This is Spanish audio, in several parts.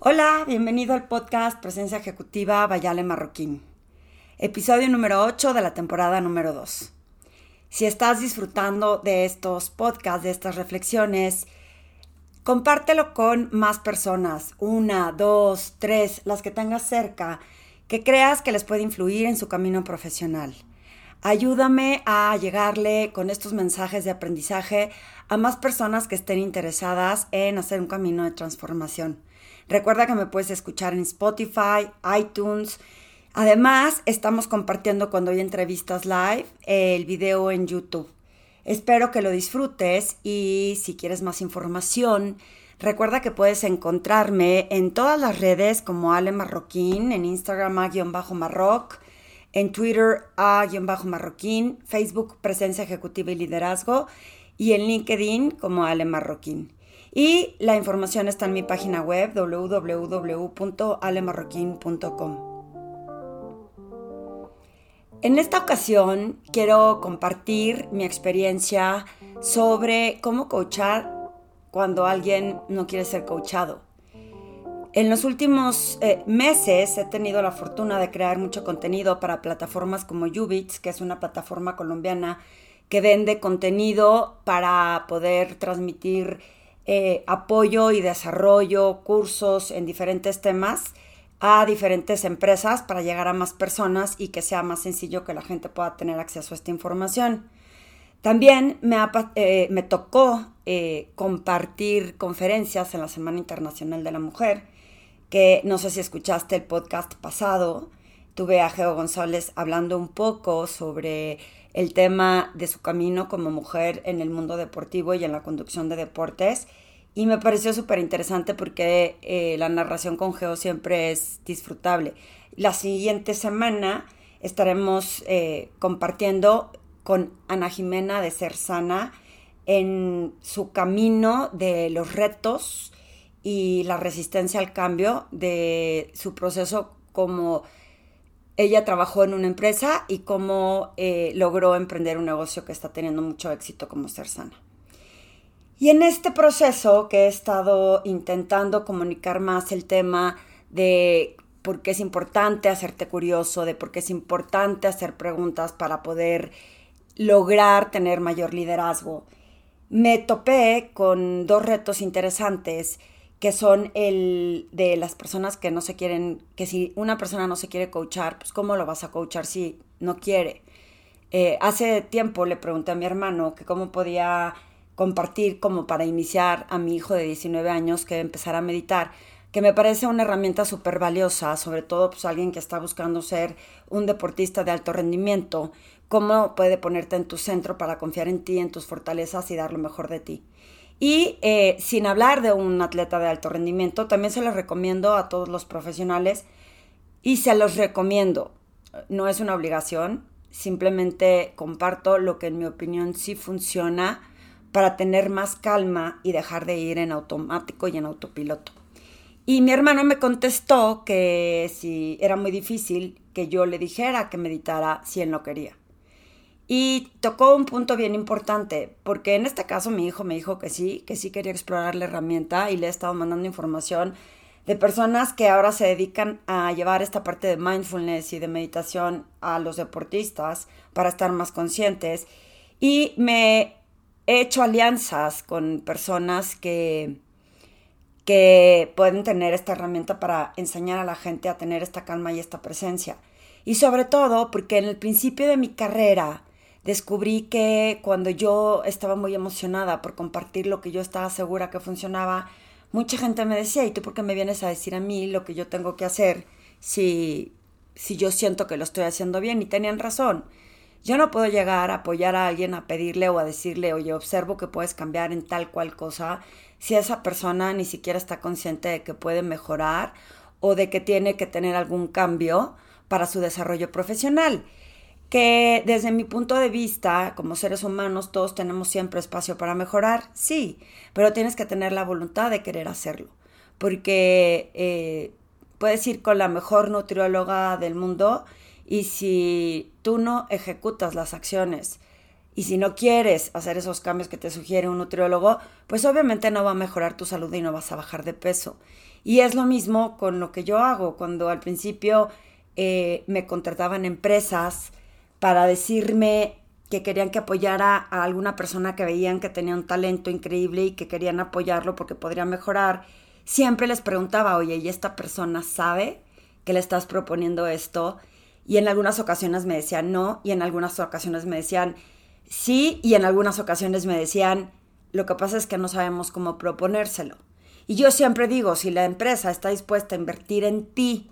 Hola, bienvenido al podcast Presencia Ejecutiva Bayale Marroquín, episodio número 8 de la temporada número 2. Si estás disfrutando de estos podcasts, de estas reflexiones, compártelo con más personas, una, dos, tres, las que tengas cerca, que creas que les puede influir en su camino profesional. Ayúdame a llegarle con estos mensajes de aprendizaje a más personas que estén interesadas en hacer un camino de transformación. Recuerda que me puedes escuchar en Spotify, iTunes. Además, estamos compartiendo cuando hay entrevistas live el video en YouTube. Espero que lo disfrutes y si quieres más información, recuerda que puedes encontrarme en todas las redes como Ale Marroquín, en Instagram a-marroc, en Twitter a-marroquín, Facebook Presencia Ejecutiva y Liderazgo y en LinkedIn como Ale Marroquín. Y la información está en mi página web www.alemarroquín.com. En esta ocasión quiero compartir mi experiencia sobre cómo coachar cuando alguien no quiere ser coachado. En los últimos eh, meses he tenido la fortuna de crear mucho contenido para plataformas como Ubits, que es una plataforma colombiana que vende contenido para poder transmitir eh, apoyo y desarrollo, cursos en diferentes temas a diferentes empresas para llegar a más personas y que sea más sencillo que la gente pueda tener acceso a esta información. También me, eh, me tocó eh, compartir conferencias en la Semana Internacional de la Mujer, que no sé si escuchaste el podcast pasado, tuve a Geo González hablando un poco sobre el tema de su camino como mujer en el mundo deportivo y en la conducción de deportes. Y me pareció súper interesante porque eh, la narración con Geo siempre es disfrutable. La siguiente semana estaremos eh, compartiendo con Ana Jimena de Ser Sana en su camino de los retos y la resistencia al cambio de su proceso como ella trabajó en una empresa y cómo eh, logró emprender un negocio que está teniendo mucho éxito como Ser Sana. Y en este proceso que he estado intentando comunicar más el tema de por qué es importante hacerte curioso, de por qué es importante hacer preguntas para poder lograr tener mayor liderazgo, me topé con dos retos interesantes que son el de las personas que no se quieren, que si una persona no se quiere coachar, pues ¿cómo lo vas a coachar si no quiere? Eh, hace tiempo le pregunté a mi hermano que cómo podía compartir como para iniciar a mi hijo de 19 años que empezara a meditar, que me parece una herramienta súper valiosa, sobre todo pues alguien que está buscando ser un deportista de alto rendimiento, cómo puede ponerte en tu centro para confiar en ti, en tus fortalezas y dar lo mejor de ti. Y eh, sin hablar de un atleta de alto rendimiento, también se los recomiendo a todos los profesionales y se los recomiendo. No es una obligación, simplemente comparto lo que en mi opinión sí funciona para tener más calma y dejar de ir en automático y en autopiloto. Y mi hermano me contestó que si era muy difícil que yo le dijera que meditara si él no quería. Y tocó un punto bien importante, porque en este caso mi hijo me dijo que sí, que sí quería explorar la herramienta y le he estado mandando información de personas que ahora se dedican a llevar esta parte de mindfulness y de meditación a los deportistas para estar más conscientes. Y me he hecho alianzas con personas que, que pueden tener esta herramienta para enseñar a la gente a tener esta calma y esta presencia. Y sobre todo porque en el principio de mi carrera, descubrí que cuando yo estaba muy emocionada por compartir lo que yo estaba segura que funcionaba, mucha gente me decía, ¿y tú por qué me vienes a decir a mí lo que yo tengo que hacer si, si yo siento que lo estoy haciendo bien? Y tenían razón. Yo no puedo llegar a apoyar a alguien, a pedirle o a decirle, oye, observo que puedes cambiar en tal cual cosa, si esa persona ni siquiera está consciente de que puede mejorar o de que tiene que tener algún cambio para su desarrollo profesional que desde mi punto de vista, como seres humanos, todos tenemos siempre espacio para mejorar, sí, pero tienes que tener la voluntad de querer hacerlo, porque eh, puedes ir con la mejor nutrióloga del mundo y si tú no ejecutas las acciones Y si no quieres hacer esos cambios que te sugiere un nutriólogo, pues obviamente no va a mejorar tu salud y no vas a bajar de peso. Y es lo mismo con lo que yo hago. Cuando al principio eh, me contrataban empresas para decirme que querían que apoyara a alguna persona que veían que tenía un talento increíble y que querían apoyarlo porque podría mejorar, siempre les preguntaba, oye, ¿y esta persona sabe que le estás proponiendo esto? Y en algunas ocasiones me decían no, y en algunas ocasiones me decían sí, y en algunas ocasiones me decían, lo que pasa es que no sabemos cómo proponérselo. Y yo siempre digo, si la empresa está dispuesta a invertir en ti,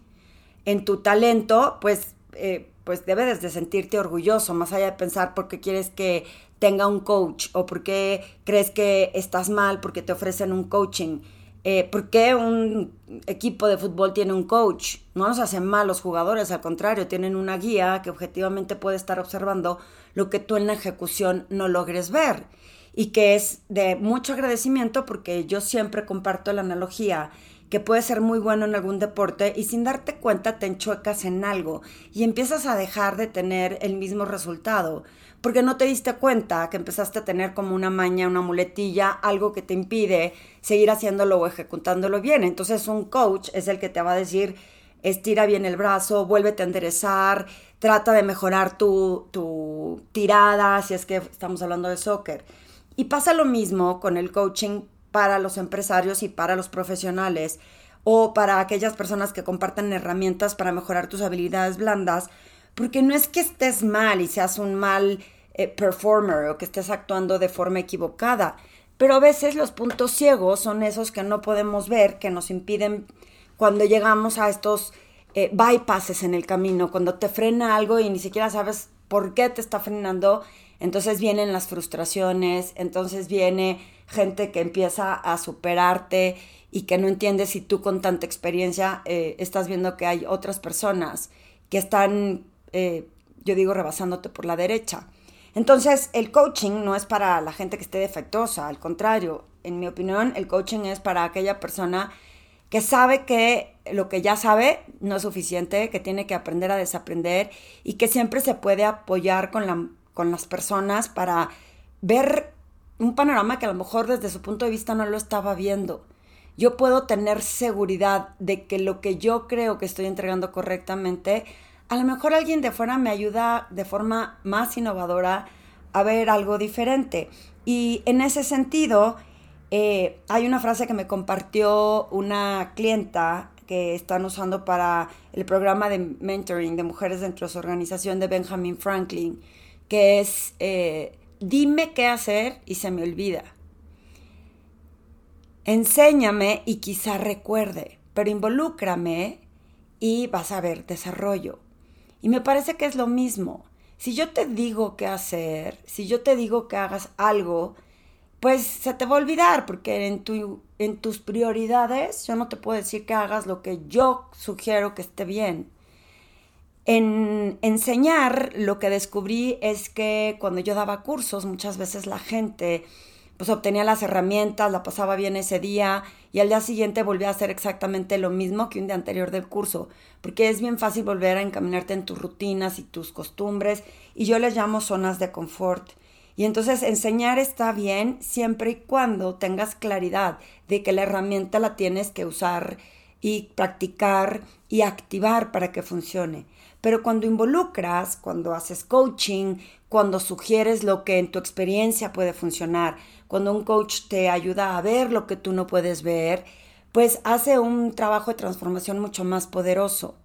en tu talento, pues, eh, pues debes de sentirte orgulloso, más allá de pensar por qué quieres que tenga un coach o por qué crees que estás mal porque te ofrecen un coaching. Eh, ¿Por qué un equipo de fútbol tiene un coach? No nos hacen mal los jugadores, al contrario, tienen una guía que objetivamente puede estar observando lo que tú en la ejecución no logres ver. Y que es de mucho agradecimiento porque yo siempre comparto la analogía que puede ser muy bueno en algún deporte y sin darte cuenta te enchuecas en algo y empiezas a dejar de tener el mismo resultado porque no te diste cuenta que empezaste a tener como una maña, una muletilla, algo que te impide seguir haciéndolo o ejecutándolo bien. Entonces un coach es el que te va a decir, estira bien el brazo, vuélvete a enderezar, trata de mejorar tu, tu tirada, si es que estamos hablando de soccer. Y pasa lo mismo con el coaching para los empresarios y para los profesionales o para aquellas personas que compartan herramientas para mejorar tus habilidades blandas, porque no es que estés mal y seas un mal eh, performer o que estés actuando de forma equivocada, pero a veces los puntos ciegos son esos que no podemos ver, que nos impiden cuando llegamos a estos eh, bypasses en el camino, cuando te frena algo y ni siquiera sabes por qué te está frenando, entonces vienen las frustraciones, entonces viene gente que empieza a superarte y que no entiende si tú con tanta experiencia eh, estás viendo que hay otras personas que están eh, yo digo, rebasándote por la derecha. Entonces, el coaching no es para la gente que esté defectuosa, al contrario, en mi opinión, el coaching es para aquella persona que sabe que lo que ya sabe no es suficiente, que tiene que aprender a desaprender y que siempre se puede apoyar con, la, con las personas para ver un panorama que a lo mejor desde su punto de vista no lo estaba viendo. Yo puedo tener seguridad de que lo que yo creo que estoy entregando correctamente a lo mejor alguien de fuera me ayuda de forma más innovadora a ver algo diferente. Y en ese sentido, eh, hay una frase que me compartió una clienta que están usando para el programa de mentoring de mujeres dentro de su organización de Benjamin Franklin, que es, eh, dime qué hacer y se me olvida. Enséñame y quizá recuerde, pero involúcrame y vas a ver desarrollo. Y me parece que es lo mismo. Si yo te digo qué hacer, si yo te digo que hagas algo, pues se te va a olvidar, porque en, en tus prioridades yo no te puedo decir que hagas lo que yo sugiero que esté bien. En enseñar, lo que descubrí es que cuando yo daba cursos, muchas veces la gente pues obtenía las herramientas, la pasaba bien ese día y al día siguiente volvía a hacer exactamente lo mismo que un día anterior del curso, porque es bien fácil volver a encaminarte en tus rutinas y tus costumbres y yo les llamo zonas de confort. Y entonces enseñar está bien siempre y cuando tengas claridad de que la herramienta la tienes que usar y practicar y activar para que funcione. Pero cuando involucras, cuando haces coaching, cuando sugieres lo que en tu experiencia puede funcionar, cuando un coach te ayuda a ver lo que tú no puedes ver, pues hace un trabajo de transformación mucho más poderoso.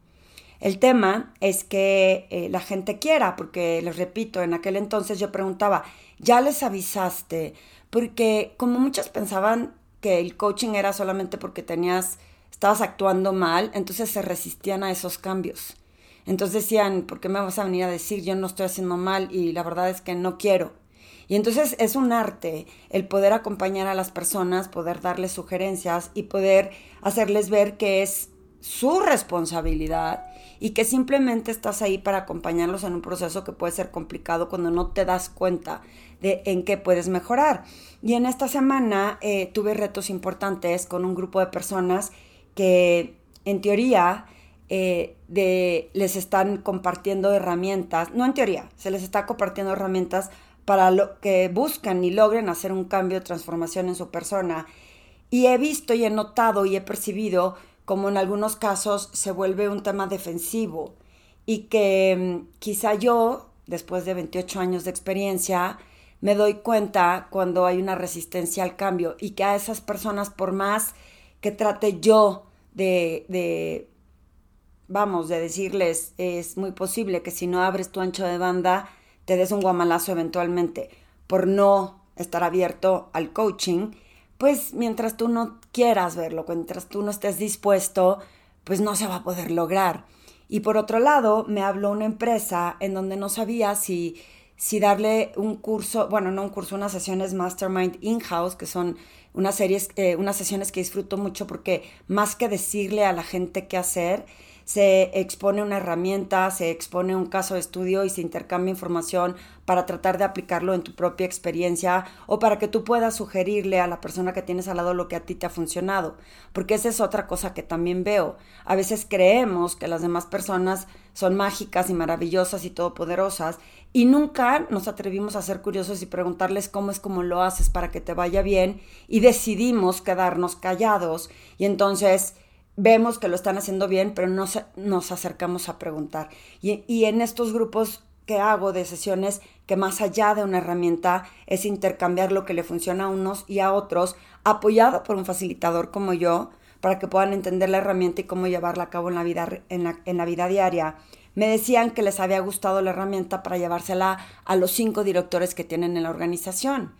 El tema es que eh, la gente quiera, porque les repito, en aquel entonces yo preguntaba, ¿ya les avisaste? Porque como muchos pensaban que el coaching era solamente porque tenías, estabas actuando mal, entonces se resistían a esos cambios. Entonces decían, ¿por qué me vas a venir a decir yo no estoy haciendo mal? Y la verdad es que no quiero. Y entonces es un arte el poder acompañar a las personas, poder darles sugerencias y poder hacerles ver que es su responsabilidad y que simplemente estás ahí para acompañarlos en un proceso que puede ser complicado cuando no te das cuenta de en qué puedes mejorar. Y en esta semana eh, tuve retos importantes con un grupo de personas que en teoría eh, de, les están compartiendo herramientas, no en teoría, se les está compartiendo herramientas para lo que buscan y logren hacer un cambio, transformación en su persona. Y he visto y he notado y he percibido como en algunos casos se vuelve un tema defensivo y que mm, quizá yo, después de 28 años de experiencia, me doy cuenta cuando hay una resistencia al cambio y que a esas personas, por más que trate yo de, de vamos, de decirles, es muy posible que si no abres tu ancho de banda, te des un guamalazo eventualmente por no estar abierto al coaching, pues mientras tú no quieras verlo, mientras tú no estés dispuesto, pues no se va a poder lograr. Y por otro lado, me habló una empresa en donde no sabía si, si darle un curso, bueno, no un curso, unas sesiones Mastermind in-house, que son unas series, eh, unas sesiones que disfruto mucho porque más que decirle a la gente qué hacer, se expone una herramienta, se expone un caso de estudio y se intercambia información para tratar de aplicarlo en tu propia experiencia o para que tú puedas sugerirle a la persona que tienes al lado lo que a ti te ha funcionado. Porque esa es otra cosa que también veo. A veces creemos que las demás personas son mágicas y maravillosas y todopoderosas y nunca nos atrevimos a ser curiosos y preguntarles cómo es como lo haces para que te vaya bien y decidimos quedarnos callados y entonces vemos que lo están haciendo bien, pero no nos acercamos a preguntar. Y, en estos grupos que hago de sesiones, que más allá de una herramienta es intercambiar lo que le funciona a unos y a otros, apoyado por un facilitador como yo, para que puedan entender la herramienta y cómo llevarla a cabo en la vida, en la, vida diaria. Me decían que les había gustado la herramienta para llevársela a los cinco directores que tienen en la organización,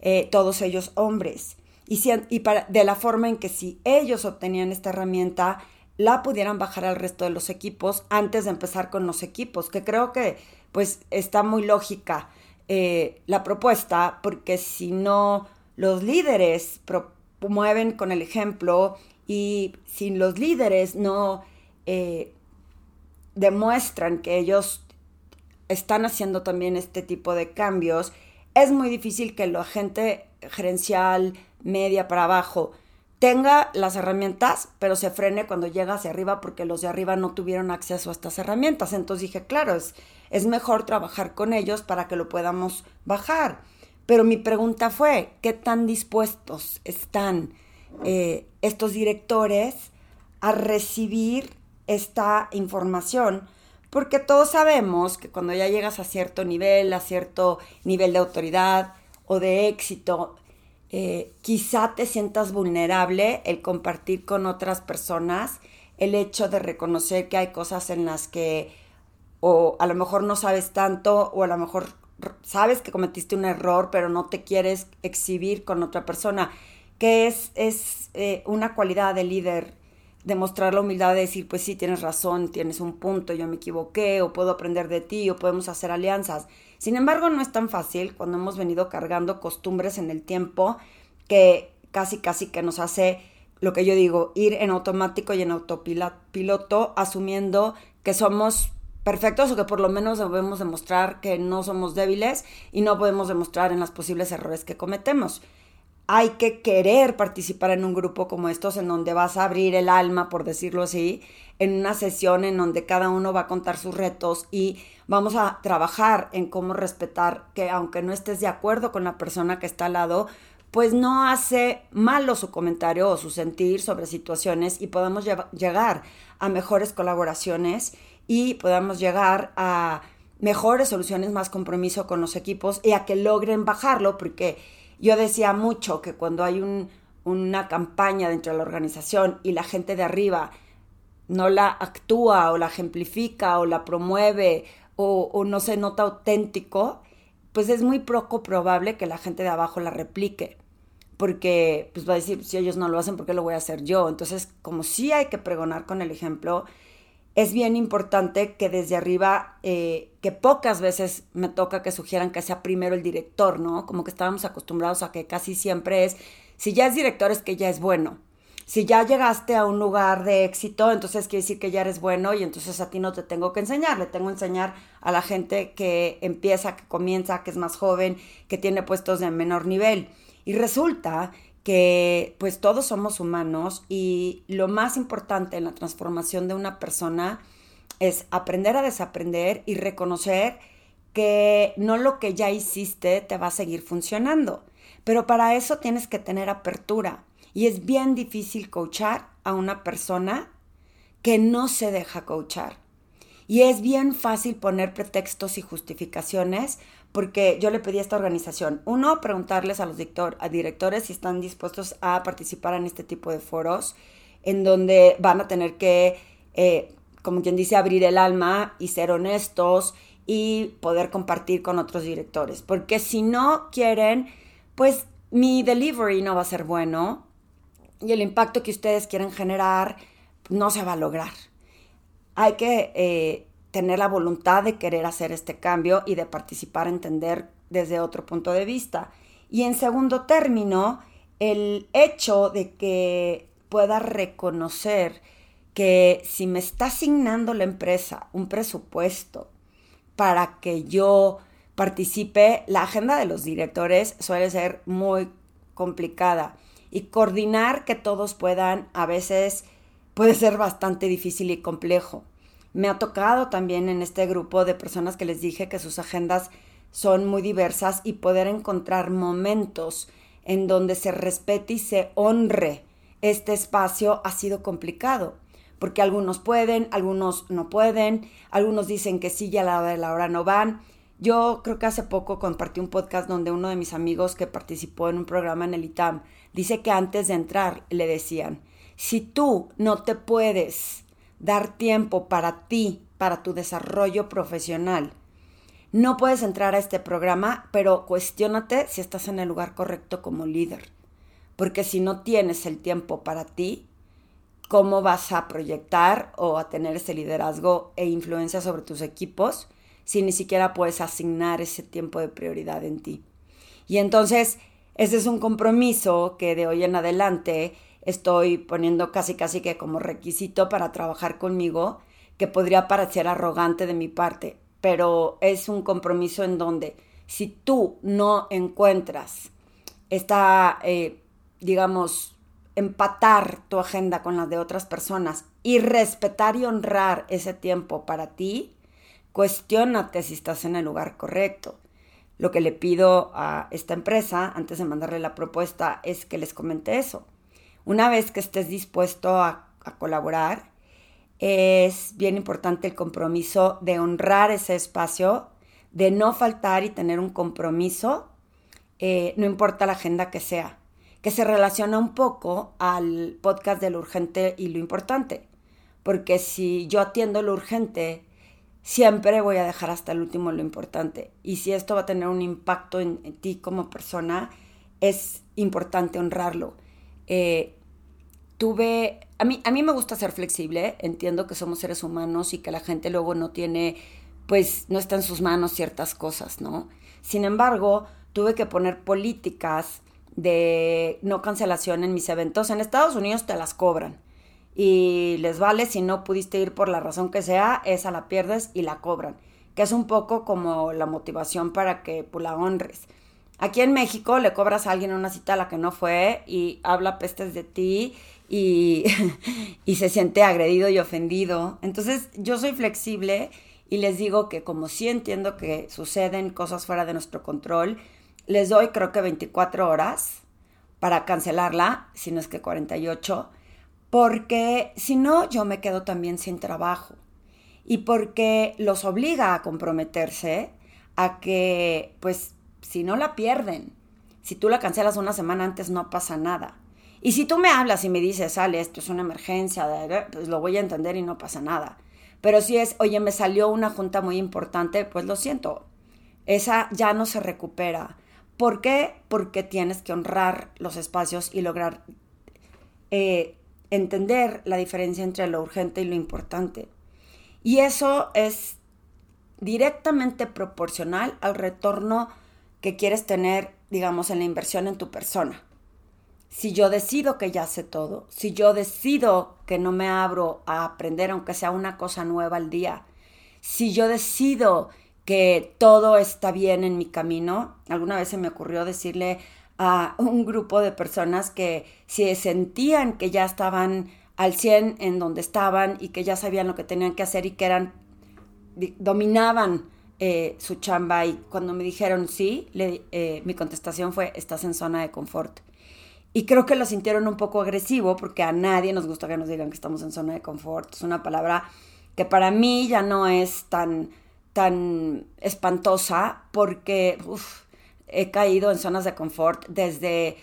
eh, todos ellos hombres y, para, de la forma en que si ellos obtenían esta herramienta, la pudieran bajar al resto de los equipos antes de empezar con los equipos, que creo que pues está muy lógica eh, la propuesta, porque si no los líderes promueven con el ejemplo y si los líderes no eh, demuestran que ellos están haciendo también este tipo de cambios, es muy difícil que la gente gerencial, media para abajo, tenga las herramientas, pero se frene cuando llega hacia arriba porque los de arriba no tuvieron acceso a estas herramientas. Entonces dije, claro, es, mejor trabajar con ellos para que lo podamos bajar. Pero mi pregunta fue, ¿qué tan dispuestos están eh, estos directores a recibir esta información? Porque todos sabemos que cuando ya llegas a cierto nivel, a cierto nivel de autoridad o de éxito, eh, quizá te sientas vulnerable el compartir con otras personas, el hecho de reconocer que hay cosas en las que o a lo mejor no sabes tanto o a lo mejor sabes que cometiste un error pero no te quieres exhibir con otra persona, que es, es eh, una cualidad de líder demostrar la humildad de decir, pues sí, tienes razón, tienes un punto, yo me equivoqué, o puedo aprender de ti, o podemos hacer alianzas. Sin embargo, no es tan fácil cuando hemos venido cargando costumbres en el tiempo que casi, casi que nos hace lo que yo digo, ir en automático y en autopiloto, asumiendo que somos perfectos o que por lo menos debemos demostrar que no somos débiles y no podemos demostrar en los posibles errores que cometemos hay que querer participar en un grupo como estos, en donde vas a abrir el alma, por decirlo así, en una sesión en donde cada uno va a contar sus retos y vamos a trabajar en cómo respetar que aunque no estés de acuerdo con la persona que está al lado, pues no hace malo su comentario o su sentir sobre situaciones y podemos llegar a mejores colaboraciones y podamos llegar a mejores soluciones, más compromiso con los equipos y a que logren bajarlo, porque yo decía mucho que cuando hay una campaña dentro de la organización y la gente de arriba no la actúa o la ejemplifica o la promueve o, no se nota auténtico, pues es muy poco probable que la gente de abajo la replique. Porque pues va a decir, si ellos no lo hacen, ¿por qué lo voy a hacer yo? Entonces, como sí hay que pregonar con el ejemplo, es bien importante que desde arriba, eh, que pocas veces me toca que sugieran que sea primero el director, ¿no? Como que estábamos acostumbrados a que casi siempre es, si ya es director es que ya es bueno. Si ya llegaste a un lugar de éxito, entonces quiere decir que ya eres bueno y entonces a ti no te tengo que enseñar, le tengo que enseñar a la gente que empieza, que comienza, que es más joven, que tiene puestos de menor nivel. Y resulta que pues todos somos humanos y lo más importante en la transformación de una persona es aprender a desaprender y reconocer que no lo que ya hiciste te va a seguir funcionando. Pero para eso tienes que tener apertura. Y es bien difícil coachar a una persona que no se deja coachar. Y es bien fácil poner pretextos y justificaciones porque yo le pedí a esta organización, uno, preguntarles a los directores si están dispuestos a participar en este tipo de foros, en donde van a tener que, eh, como quien dice, abrir el alma y ser honestos y poder compartir con otros directores. Porque si no quieren, pues mi delivery no va a ser bueno y el impacto que ustedes quieren generar no se va a lograr. Hay que eh, tener la voluntad de querer hacer este cambio y de participar, entender desde otro punto de vista. Y en segundo término, el hecho de que pueda reconocer que si me está asignando la empresa un presupuesto para que yo participe, la agenda de los directores suele ser muy complicada y coordinar que todos puedan a veces puede ser bastante difícil y complejo. Me ha tocado también en este grupo de personas que les dije que sus agendas son muy diversas y poder encontrar momentos en donde se respete y se honre este espacio ha sido complicado, porque algunos pueden, algunos no pueden, algunos dicen que sí y a la hora de la hora no van. Yo creo que hace poco compartí un podcast donde uno de mis amigos que participó en un programa en el ITAM dice que antes de entrar le decían, si tú no te puedes dar tiempo para ti, para tu desarrollo profesional, no puedes entrar a este programa, pero cuestiónate si estás en el lugar correcto como líder. Porque si no tienes el tiempo para ti, ¿cómo vas a proyectar o a tener ese liderazgo e influencia sobre tus equipos si ni siquiera puedes asignar ese tiempo de prioridad en ti? Y entonces, ese es un compromiso que de hoy en adelante estoy poniendo casi casi que como requisito para trabajar conmigo, que podría parecer arrogante de mi parte, pero es un compromiso en donde si tú no encuentras esta, eh, digamos, empatar tu agenda con la de otras personas y respetar y honrar ese tiempo para ti, cuestiónate si estás en el lugar correcto. Lo que le pido a esta empresa antes de mandarle la propuesta es que les comente eso. Una vez que estés dispuesto a, colaborar, es bien importante el compromiso de honrar ese espacio, de no faltar y tener un compromiso, eh, no importa la agenda que sea, que se relaciona un poco al podcast de lo urgente y lo importante. Porque si yo atiendo lo urgente, siempre voy a dejar hasta el último lo importante. Y si esto va a tener un impacto en ti como persona, es importante honrarlo. Eh, tuve, a mí, a mí me gusta ser flexible, entiendo que somos seres humanos y que la gente luego no tiene, pues no está en sus manos ciertas cosas, ¿no? Sin embargo, tuve que poner políticas de no cancelación en mis eventos. En Estados Unidos te las cobran y les vale si no pudiste ir por la razón que sea, esa la pierdes y la cobran, que es un poco como la motivación para que pues, la honres. Aquí en México le cobras a alguien una cita a la que no fue y habla pestes de ti y, y se siente agredido y ofendido. Entonces yo soy flexible y les digo que como sí entiendo que suceden cosas fuera de nuestro control, les doy creo que 24 horas para cancelarla, si no es que 48, porque si no yo me quedo también sin trabajo y porque los obliga a comprometerse a que pues si no la pierden. Si tú la cancelas una semana antes no pasa nada. Y si tú me hablas y me dices, sale, esto es una emergencia, pues lo voy a entender y no pasa nada. Pero si es, oye, me salió una junta muy importante, pues lo siento. Esa ya no se recupera. ¿Por qué? Porque tienes que honrar los espacios y lograr eh, entender la diferencia entre lo urgente y lo importante. Y eso es directamente proporcional al retorno que quieres tener, digamos, en la inversión en tu persona. Si yo decido que ya sé todo, si yo decido que no me abro a aprender aunque sea una cosa nueva al día, si yo decido que todo está bien en mi camino, alguna vez se me ocurrió decirle a un grupo de personas que si sentían que ya estaban al 100 en donde estaban y que ya sabían lo que tenían que hacer y que eran dominaban eh, su chamba y cuando me dijeron sí, eh, mi contestación fue, estás en zona de confort. Y creo que lo sintieron un poco agresivo porque a nadie nos gusta que nos digan que estamos en zona de confort. Es una palabra que para mí ya no es tan, tan espantosa porque he caído en zonas de confort desde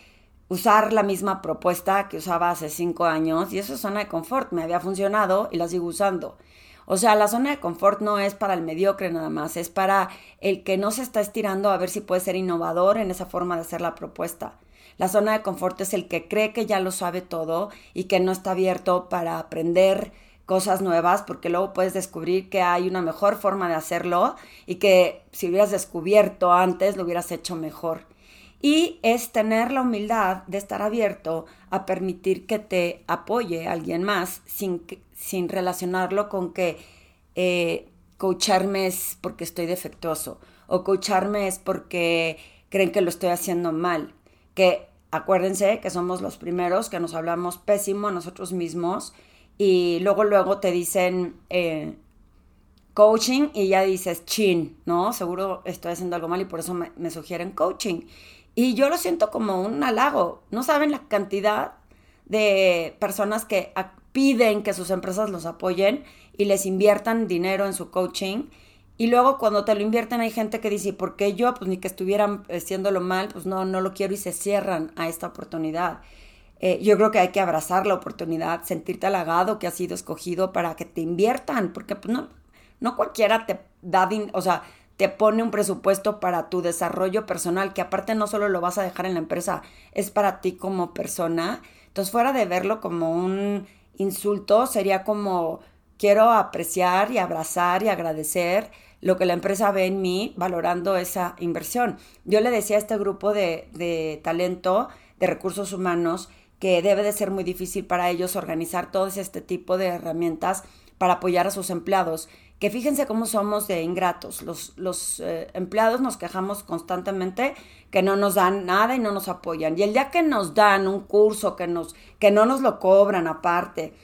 usar la misma propuesta que usaba hace cinco años y eso es zona de confort. Me había funcionado y la sigo usando. O sea, la zona de confort no es para el mediocre nada más, es para el que no se está estirando a ver si puede ser innovador en esa forma de hacer la propuesta. La zona de confort es el que cree que ya lo sabe todo y que no está abierto para aprender cosas nuevas porque luego puedes descubrir que hay una mejor forma de hacerlo y que si hubieras descubierto antes lo hubieras hecho mejor. Y es tener la humildad de estar abierto a permitir que te apoye alguien más sin, sin relacionarlo con que eh, coacharme es porque estoy defectuoso o coacharme es porque creen que lo estoy haciendo mal que acuérdense que somos los primeros que nos hablamos pésimo a nosotros mismos y luego luego te dicen eh, coaching y ya dices chin, ¿no? Seguro estoy haciendo algo mal y por eso me, me sugieren coaching. Y yo lo siento como un halago. No saben la cantidad de personas que piden que sus empresas los apoyen y les inviertan dinero en su coaching y luego cuando te lo invierten hay gente que dice, ¿por qué yo? Pues ni que estuvieran haciéndolo mal, pues no, no lo quiero y se cierran a esta oportunidad. Eh, yo creo que hay que abrazar la oportunidad, sentirte halagado que has sido escogido para que te inviertan, porque pues no, no cualquiera te da, o sea, te pone un presupuesto para tu desarrollo personal, que aparte no solo lo vas a dejar en la empresa, es para ti como persona. Entonces, fuera de verlo como un insulto, sería como quiero apreciar y abrazar y agradecer lo que la empresa ve en mí valorando esa inversión. Yo le decía a este grupo de, talento, de recursos humanos, que debe de ser muy difícil para ellos organizar todo este tipo de herramientas para apoyar a sus empleados. Que fíjense cómo somos de ingratos. Los, los eh, empleados nos quejamos constantemente que no nos dan nada y no nos apoyan. Y el día que nos dan un curso, que, nos, que no nos lo cobran aparte,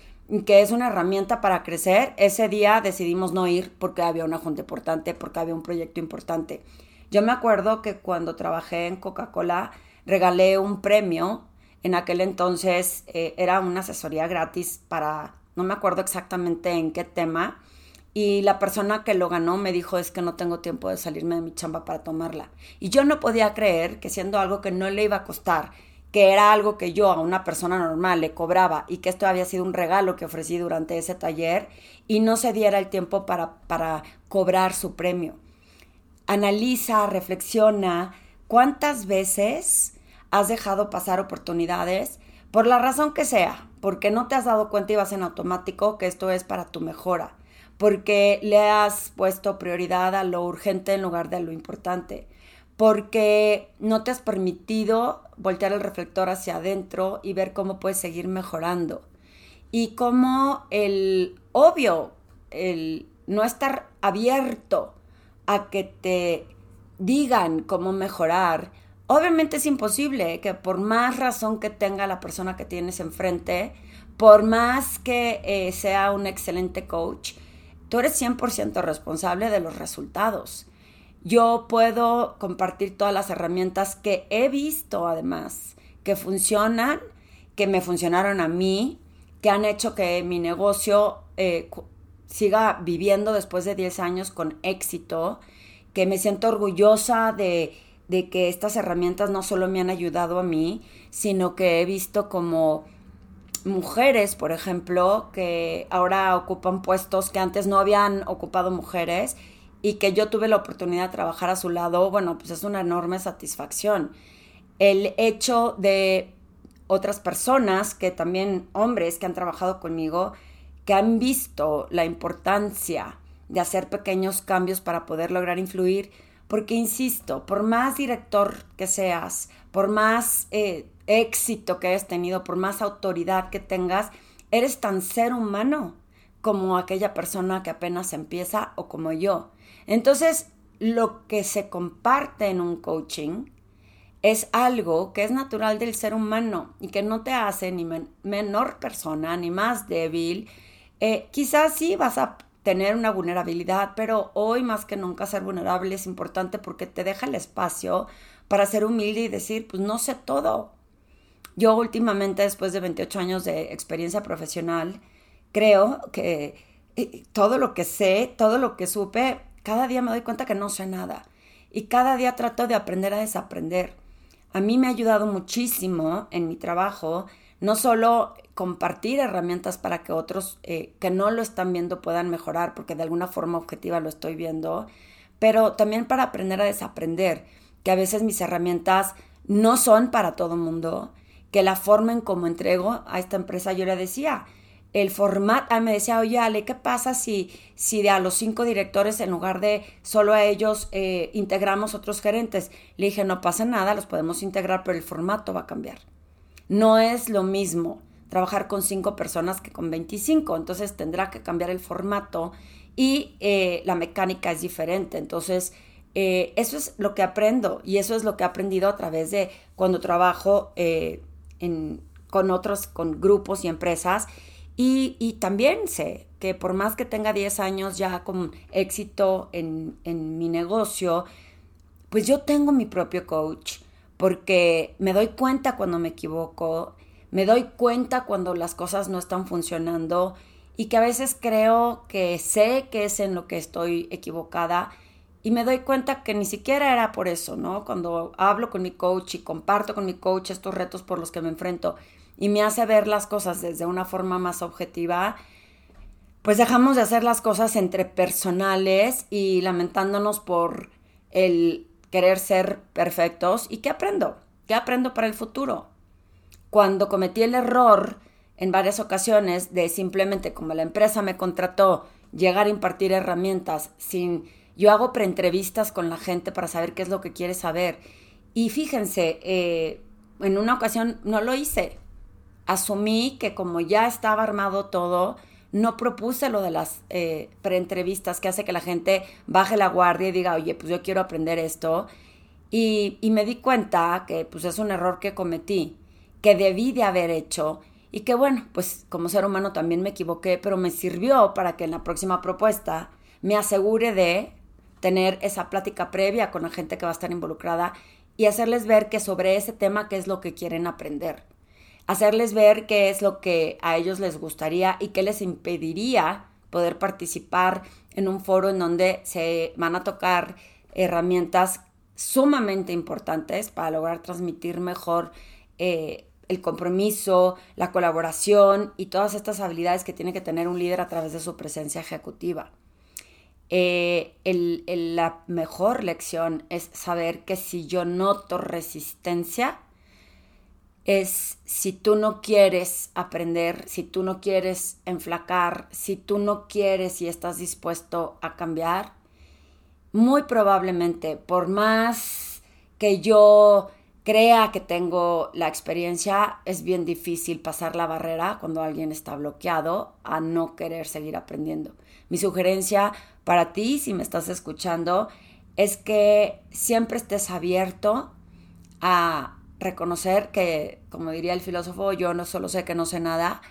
que es una herramienta para crecer, ese día decidimos no ir porque había una junta importante, porque había un proyecto importante. Yo me acuerdo que cuando trabajé en Coca-Cola regalé un premio, en aquel entonces eh, era una asesoría gratis para, no me acuerdo exactamente en qué tema, y la persona que lo ganó me dijo es que no tengo tiempo de salirme de mi chamba para tomarla. Y yo no podía creer que siendo algo que no le iba a costar que era algo que yo a una persona normal le cobraba y que esto había sido un regalo que ofrecí durante ese taller y no se diera el tiempo para, para cobrar su premio. Analiza, reflexiona cuántas veces has dejado pasar oportunidades por la razón que sea, porque no te has dado cuenta y vas en automático que esto es para tu mejora, porque le has puesto prioridad a lo urgente en lugar de lo importante porque no te has permitido voltear el reflector hacia adentro y ver cómo puedes seguir mejorando. Y cómo el obvio, el no estar abierto a que te digan cómo mejorar, obviamente es imposible que por más razón que tenga la persona que tienes enfrente, por más que eh, sea un excelente coach, tú eres 100% responsable de los resultados. Yo puedo compartir todas las herramientas que he visto además, que funcionan, que me funcionaron a mí, que han hecho que mi negocio eh, siga viviendo después de 10 años con éxito, que me siento orgullosa de, de que estas herramientas no solo me han ayudado a mí, sino que he visto como mujeres, por ejemplo, que ahora ocupan puestos que antes no habían ocupado mujeres y que yo tuve la oportunidad de trabajar a su lado, bueno, pues es una enorme satisfacción. El hecho de otras personas, que también hombres que han trabajado conmigo, que han visto la importancia de hacer pequeños cambios para poder lograr influir, porque insisto, por más director que seas, por más eh, éxito que hayas tenido, por más autoridad que tengas, eres tan ser humano como aquella persona que apenas empieza o como yo. Entonces, lo que se comparte en un coaching es algo que es natural del ser humano y que no te hace ni menor persona ni más débil. Eh, quizás sí vas a tener una vulnerabilidad, pero hoy más que nunca ser vulnerable es importante porque te deja el espacio para ser humilde y decir, pues no sé todo. Yo últimamente, después de 28 años de experiencia profesional, creo que eh, todo lo que sé, todo lo que supe, cada día me doy cuenta que no sé nada. Y cada día trato de aprender a desaprender. A mí me ha ayudado muchísimo en mi trabajo, no solo compartir herramientas para que otros eh, que no lo están viendo puedan mejorar, porque de alguna forma objetiva lo estoy viendo, pero también para aprender a desaprender, que a veces mis herramientas no son para todo mundo, que la forma en cómo entrego a esta empresa, yo le decía, el formato, me decía, oye Ale, ¿qué pasa si, si de a los cinco directores en lugar de solo a ellos eh, integramos otros gerentes? Le dije, no pasa nada, los podemos integrar, pero el formato va a cambiar. No es lo mismo trabajar con cinco personas que con 25. Entonces tendrá que cambiar el formato y eh, la mecánica es diferente. Entonces, eh, eso es lo que aprendo y eso es lo que he aprendido a través de cuando trabajo con otros, con grupos y empresas. Y, también sé que por más que tenga 10 años ya con éxito en, en mi negocio, pues yo tengo mi propio coach porque me doy cuenta cuando me equivoco me doy cuenta cuando las cosas no están funcionando y que a veces creo que sé que es en lo que estoy equivocada y me doy cuenta que ni siquiera era por eso, ¿no? Cuando hablo con mi coach y comparto con mi coach estos retos por los que me enfrento y me hace ver las cosas desde una forma más objetiva, pues dejamos de hacer las cosas entre personales y lamentándonos por el querer ser perfectos. ¿Y qué aprendo? ¿Qué aprendo para el futuro? cuando cometí el error en varias ocasiones de simplemente como la empresa me contrató, llegar a impartir herramientas sin... Yo hago preentrevistas con la gente para saber qué es lo que quiere saber. Y fíjense, eh, en una ocasión no lo hice. Asumí que como ya estaba armado todo, no propuse lo de las eh, preentrevistas que hace que la gente baje la guardia y diga, oye, pues yo quiero aprender esto. Y, y me di cuenta que pues es un error que cometí que debí de haber hecho y que bueno, pues como ser humano también me equivoqué, pero me sirvió para que en la próxima propuesta me asegure de tener esa plática previa con la gente que va a estar involucrada y hacerles ver que sobre ese tema qué es lo que quieren aprender. Hacerles ver qué es lo que a ellos les gustaría y qué les impediría poder participar en un foro en donde se van a tocar herramientas sumamente importantes para lograr transmitir mejor eh, el compromiso, la colaboración y todas estas habilidades que tiene que tener un líder a través de su presencia ejecutiva. Eh, la mejor lección es saber que si yo noto resistencia, es si tú no quieres aprender, si tú no quieres enflacar, si tú no quieres y estás dispuesto a cambiar, muy probablemente, por más que yo crea que tengo la experiencia, es bien difícil pasar la barrera cuando alguien está bloqueado a no querer seguir aprendiendo. Mi sugerencia para ti, si me estás escuchando, es que siempre estés abierto a reconocer que, como diría el filósofo, yo no solo sé que no sé nada,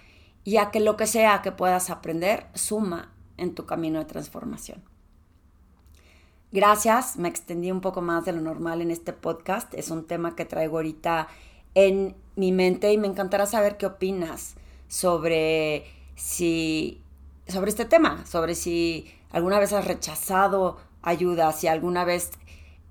y a que lo que sea que puedas aprender suma en tu camino de transformación. Gracias, me extendí un poco más de lo normal en este podcast. Es un tema que traigo ahorita en mi mente y me encantará saber qué opinas sobre si sobre este tema, sobre si alguna vez has rechazado ayuda, si alguna vez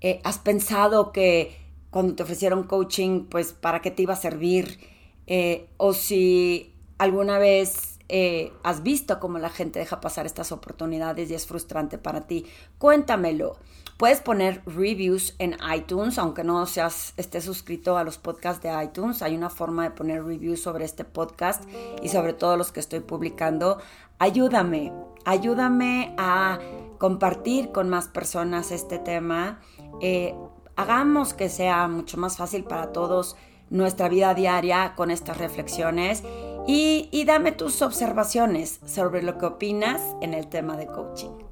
eh, has pensado que cuando te ofrecieron coaching, pues para qué te iba a servir, eh, o si alguna vez eh, has visto cómo la gente deja pasar estas oportunidades y es frustrante para ti. Cuéntamelo. Puedes poner reviews en iTunes, aunque no seas, estés suscrito a los podcasts de iTunes. Hay una forma de poner reviews sobre este podcast y sobre todo los que estoy publicando. Ayúdame, ayúdame a compartir con más personas este tema. Eh, hagamos que sea mucho más fácil para todos nuestra vida diaria con estas reflexiones y, dame tus observaciones sobre lo que opinas en el tema de coaching.